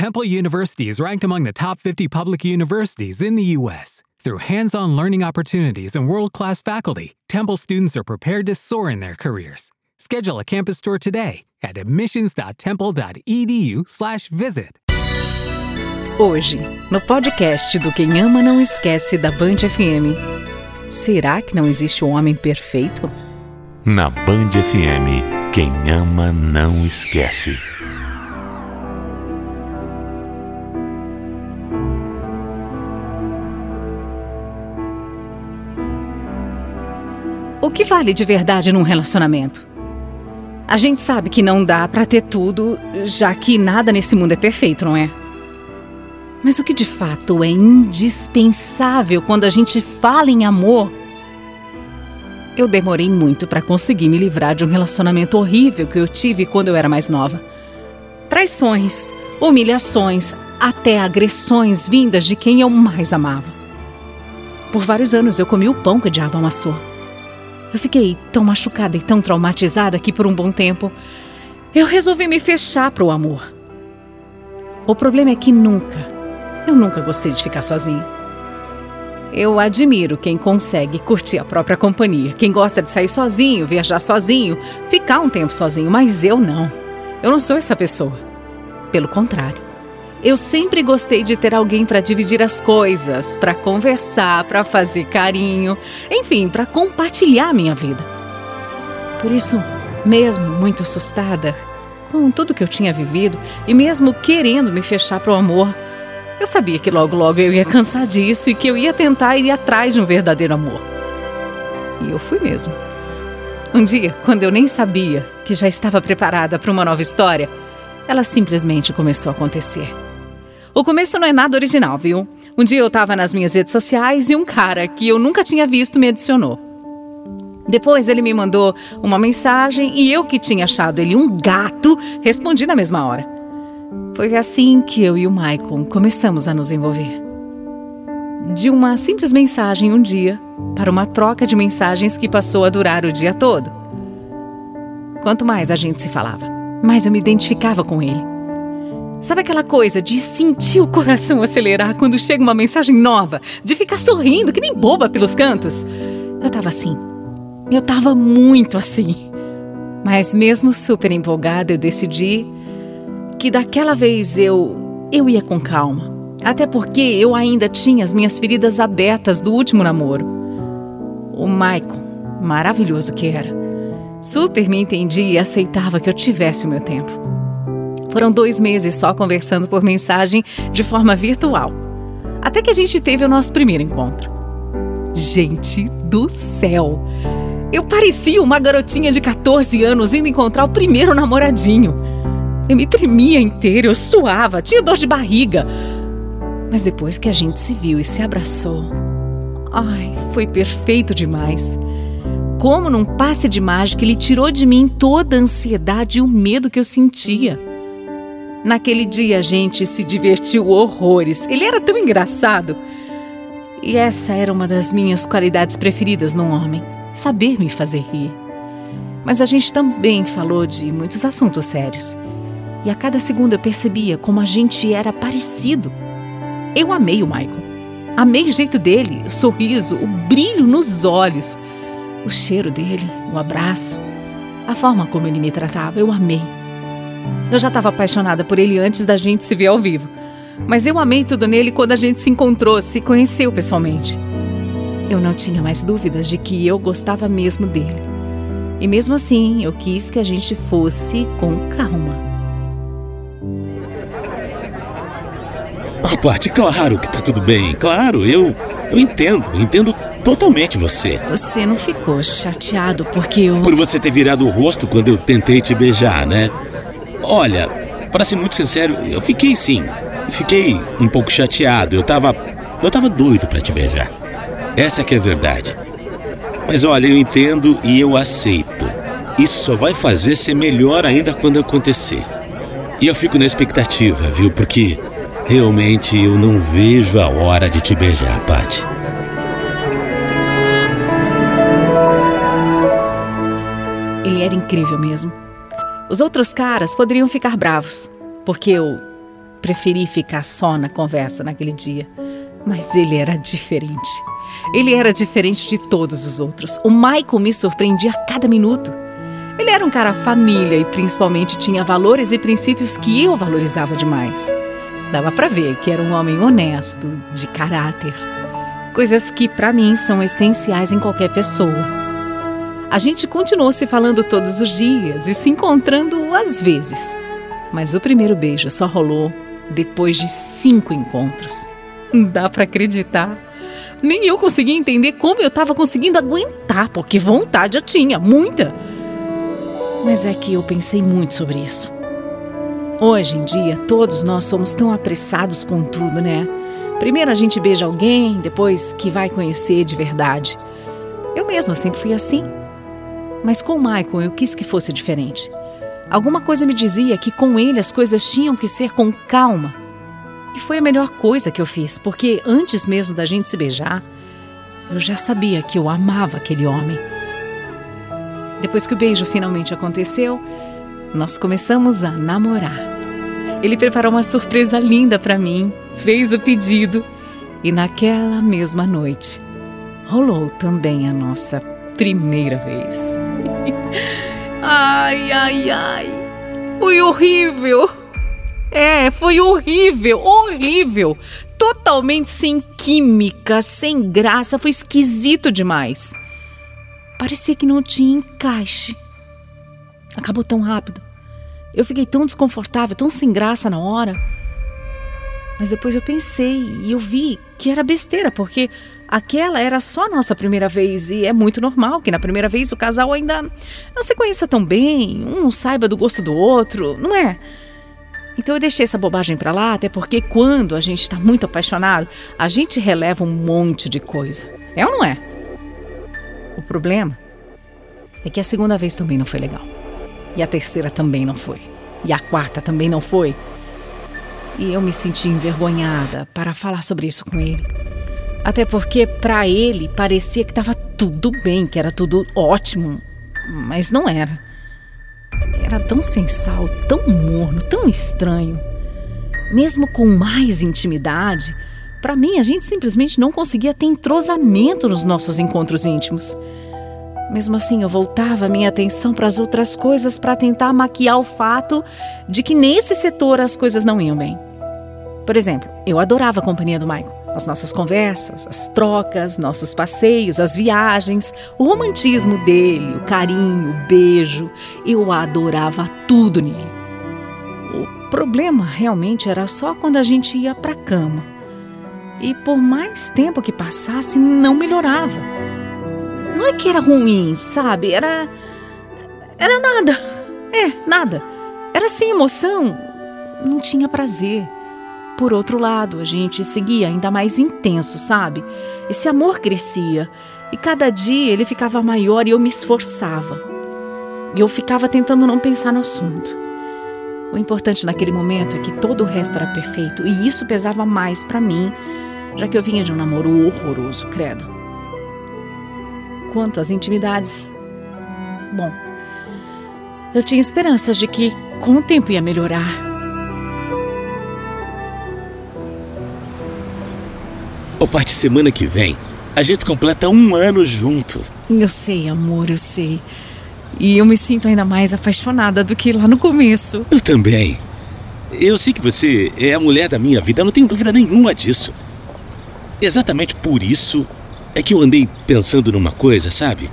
Temple University is ranked among the top 50 public universities in the U.S. Through hands on learning opportunities and world class faculty, Temple students are prepared to soar in their careers. Schedule a campus tour today at admissions.temple.edu/slash visit. Hoje, no podcast do Quem Ama Não Esquece da Band FM. Será que não existe um homem perfeito? Na Band FM, quem ama não esquece. O que vale de verdade num relacionamento? A gente sabe que não dá pra ter tudo, já que nada nesse mundo é perfeito, não é? Mas o que de fato é indispensável quando a gente fala em amor? Eu demorei muito para conseguir me livrar de um relacionamento horrível que eu tive quando eu era mais nova. Traições, humilhações, até agressões vindas de quem eu mais amava. Por vários anos eu comi o pão que o diabo amassou. Eu fiquei tão machucada e tão traumatizada que por um bom tempo eu resolvi me fechar para o amor. O problema é que nunca, eu nunca gostei de ficar sozinha. Eu admiro quem consegue curtir a própria companhia, quem gosta de sair sozinho, viajar sozinho, ficar um tempo sozinho, mas eu não. Eu não sou essa pessoa. Pelo contrário. Eu sempre gostei de ter alguém para dividir as coisas, para conversar, para fazer carinho, enfim, para compartilhar minha vida. Por isso, mesmo muito assustada com tudo que eu tinha vivido e mesmo querendo me fechar para o amor, eu sabia que logo logo eu ia cansar disso e que eu ia tentar ir atrás de um verdadeiro amor. E eu fui mesmo. Um dia, quando eu nem sabia que já estava preparada para uma nova história, ela simplesmente começou a acontecer. O começo não é nada original, viu? Um dia eu estava nas minhas redes sociais e um cara que eu nunca tinha visto me adicionou. Depois ele me mandou uma mensagem e eu que tinha achado ele um gato, respondi na mesma hora. Foi assim que eu e o Maicon começamos a nos envolver. De uma simples mensagem um dia para uma troca de mensagens que passou a durar o dia todo. Quanto mais a gente se falava, mais eu me identificava com ele. Sabe aquela coisa de sentir o coração acelerar quando chega uma mensagem nova, de ficar sorrindo que nem boba pelos cantos? Eu tava assim. Eu tava muito assim. Mas mesmo super empolgada, eu decidi que daquela vez eu eu ia com calma. Até porque eu ainda tinha as minhas feridas abertas do último namoro. O Michael, maravilhoso que era, super me entendia e aceitava que eu tivesse o meu tempo. Foram dois meses só conversando por mensagem de forma virtual. Até que a gente teve o nosso primeiro encontro. Gente do céu! Eu parecia uma garotinha de 14 anos indo encontrar o primeiro namoradinho. Eu me tremia inteira, eu suava, tinha dor de barriga. Mas depois que a gente se viu e se abraçou, ai, foi perfeito demais. Como num passe de mágica, ele tirou de mim toda a ansiedade e o medo que eu sentia. Naquele dia a gente se divertiu horrores. Ele era tão engraçado. E essa era uma das minhas qualidades preferidas num homem: saber me fazer rir. Mas a gente também falou de muitos assuntos sérios. E a cada segundo eu percebia como a gente era parecido. Eu amei o Michael. Amei o jeito dele, o sorriso, o brilho nos olhos, o cheiro dele, o abraço, a forma como ele me tratava. Eu amei. Eu já estava apaixonada por ele antes da gente se ver ao vivo. Mas eu amei tudo nele quando a gente se encontrou, se conheceu pessoalmente. Eu não tinha mais dúvidas de que eu gostava mesmo dele. E mesmo assim, eu quis que a gente fosse com calma. Ah, Paty, claro que tá tudo bem. Claro, eu, eu entendo, entendo totalmente você. Você não ficou chateado porque eu. Por você ter virado o rosto quando eu tentei te beijar, né? Olha, para ser muito sincero, eu fiquei sim. fiquei um pouco chateado. Eu tava. Eu tava doido para te beijar. Essa é que é a verdade. Mas olha, eu entendo e eu aceito. Isso só vai fazer ser melhor ainda quando acontecer. E eu fico na expectativa, viu? Porque realmente eu não vejo a hora de te beijar, Paty. Ele era incrível mesmo. Os outros caras poderiam ficar bravos, porque eu preferi ficar só na conversa naquele dia. Mas ele era diferente. Ele era diferente de todos os outros. O Michael me surpreendia a cada minuto. Ele era um cara família e principalmente tinha valores e princípios que eu valorizava demais. Dava para ver que era um homem honesto, de caráter. Coisas que para mim são essenciais em qualquer pessoa. A gente continuou se falando todos os dias e se encontrando às vezes. Mas o primeiro beijo só rolou depois de cinco encontros. Dá para acreditar? Nem eu conseguia entender como eu estava conseguindo aguentar, porque vontade eu tinha, muita. Mas é que eu pensei muito sobre isso. Hoje em dia, todos nós somos tão apressados com tudo, né? Primeiro a gente beija alguém, depois que vai conhecer de verdade. Eu mesma sempre fui assim. Mas com Michael eu quis que fosse diferente. Alguma coisa me dizia que com ele as coisas tinham que ser com calma. E foi a melhor coisa que eu fiz, porque antes mesmo da gente se beijar, eu já sabia que eu amava aquele homem. Depois que o beijo finalmente aconteceu, nós começamos a namorar. Ele preparou uma surpresa linda para mim, fez o pedido e naquela mesma noite rolou também a nossa primeira vez. ai, ai, ai. Foi horrível. É, foi horrível, horrível. Totalmente sem química, sem graça, foi esquisito demais. Parecia que não tinha encaixe. Acabou tão rápido. Eu fiquei tão desconfortável, tão sem graça na hora. Mas depois eu pensei e eu vi que era besteira, porque aquela era só a nossa primeira vez e é muito normal que na primeira vez o casal ainda não se conheça tão bem, um não saiba do gosto do outro, não é? Então eu deixei essa bobagem para lá, até porque quando a gente está muito apaixonado, a gente releva um monte de coisa. É ou não é? O problema é que a segunda vez também não foi legal. E a terceira também não foi. E a quarta também não foi. E eu me senti envergonhada para falar sobre isso com ele. Até porque para ele parecia que estava tudo bem, que era tudo ótimo, mas não era. Era tão sem sal, tão morno, tão estranho. Mesmo com mais intimidade, para mim a gente simplesmente não conseguia ter entrosamento nos nossos encontros íntimos. Mesmo assim, eu voltava a minha atenção para as outras coisas para tentar maquiar o fato de que nesse setor as coisas não iam bem. Por exemplo, eu adorava a companhia do Michael. As nossas conversas, as trocas, nossos passeios, as viagens, o romantismo dele, o carinho, o beijo. Eu adorava tudo nele. O problema realmente era só quando a gente ia para a cama. E por mais tempo que passasse, não melhorava. Não é que era ruim, sabe? Era. Era nada. É, nada. Era sem emoção. Não tinha prazer. Por outro lado, a gente seguia ainda mais intenso, sabe? Esse amor crescia e cada dia ele ficava maior e eu me esforçava. E eu ficava tentando não pensar no assunto. O importante naquele momento é que todo o resto era perfeito e isso pesava mais para mim, já que eu vinha de um namoro horroroso, credo. Quanto às intimidades, bom, eu tinha esperanças de que com o tempo ia melhorar. Ô, parte semana que vem, a gente completa um ano junto. Eu sei, amor, eu sei. E eu me sinto ainda mais apaixonada do que lá no começo. Eu também. Eu sei que você é a mulher da minha vida, não tenho dúvida nenhuma disso. Exatamente por isso é que eu andei pensando numa coisa, sabe?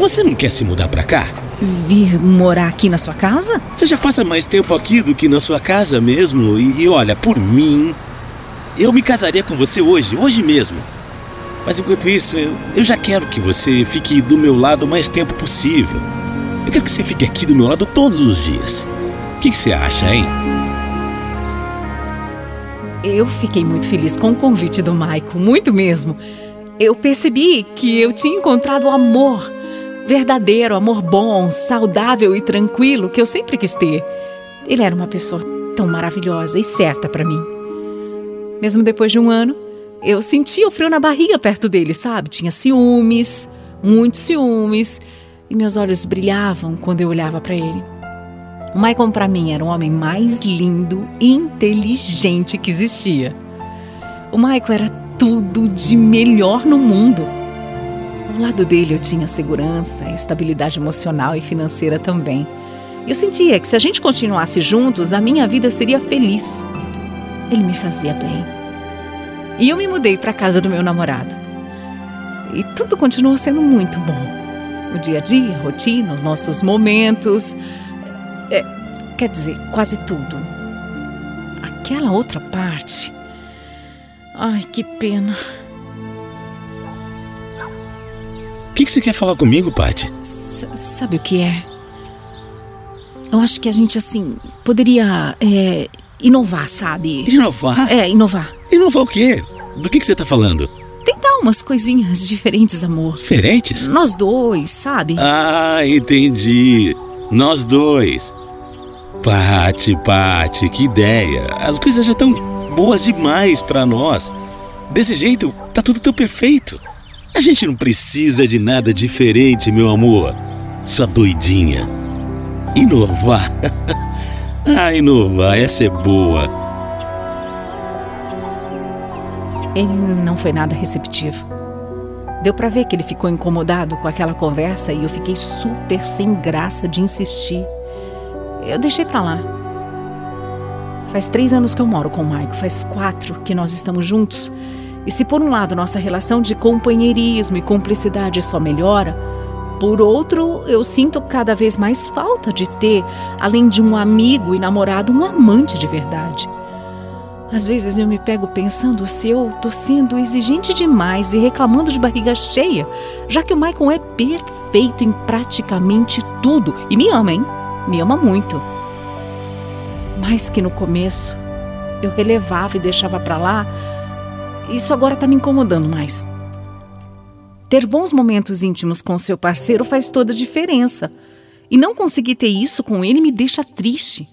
Você não quer se mudar pra cá? Vir morar aqui na sua casa? Você já passa mais tempo aqui do que na sua casa mesmo. E, e olha, por mim, eu me casaria com você hoje, hoje mesmo. Mas enquanto isso, eu, já quero que você fique do meu lado o mais tempo possível. Eu quero que você fique aqui do meu lado todos os dias. O que, que você acha, hein? Eu fiquei muito feliz com o convite do Maico, muito mesmo. Eu percebi que eu tinha encontrado o amor verdadeiro, amor bom, saudável e tranquilo que eu sempre quis ter. Ele era uma pessoa tão maravilhosa e certa para mim. Mesmo depois de um ano, eu sentia o frio na barriga perto dele, sabe? Tinha ciúmes, muitos ciúmes, e meus olhos brilhavam quando eu olhava para ele. O Michael para mim era o homem mais lindo e inteligente que existia. O Michael era tudo de melhor no mundo. Ao lado dele eu tinha segurança, estabilidade emocional e financeira também. Eu sentia que se a gente continuasse juntos, a minha vida seria feliz. Ele me fazia bem. E eu me mudei para a casa do meu namorado. E tudo continuou sendo muito bom. O dia a dia, a rotina, os nossos momentos. É, quer dizer, quase tudo. Aquela outra parte. Ai, que pena. O que, que você quer falar comigo, Paty? sabe o que é? Eu acho que a gente, assim, poderia é, inovar, sabe? Inovar? É, inovar. Inovar o quê? Do que, que você tá falando? Tentar umas coisinhas diferentes, amor. Diferentes? Nós dois, sabe? Ah, entendi. Nós dois. Pati, Pati, que ideia. As coisas já estão boas demais para nós. Desse jeito, tá tudo tão perfeito. A gente não precisa de nada diferente, meu amor. Sua doidinha. Inovar. ah, inovar, essa é boa. Ele não foi nada receptivo. Deu para ver que ele ficou incomodado com aquela conversa e eu fiquei super sem graça de insistir. Eu deixei para lá. Faz três anos que eu moro com o Maico, faz quatro que nós estamos juntos. E se por um lado nossa relação de companheirismo e cumplicidade só melhora, por outro, eu sinto cada vez mais falta de ter, além de um amigo e namorado, um amante de verdade. Às vezes eu me pego pensando se eu tô sendo exigente demais e reclamando de barriga cheia, já que o Michael é perfeito em praticamente tudo e me ama, hein? Me ama muito. Mais que no começo, eu relevava e deixava para lá isso agora está me incomodando mais. Ter bons momentos íntimos com seu parceiro faz toda a diferença. E não conseguir ter isso com ele me deixa triste.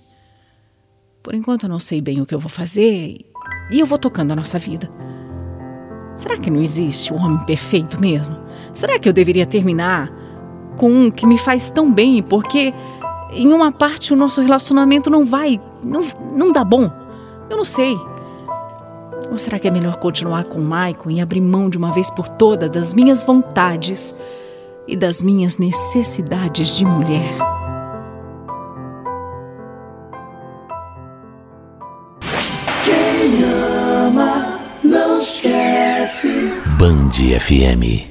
Por enquanto eu não sei bem o que eu vou fazer e eu vou tocando a nossa vida. Será que não existe o um homem perfeito mesmo? Será que eu deveria terminar com um que me faz tão bem porque em uma parte o nosso relacionamento não vai, não, não dá bom? Eu não sei. Ou será que é melhor continuar com Michael e abrir mão de uma vez por todas das minhas vontades e das minhas necessidades de mulher? Quem ama não esquece. Band FM.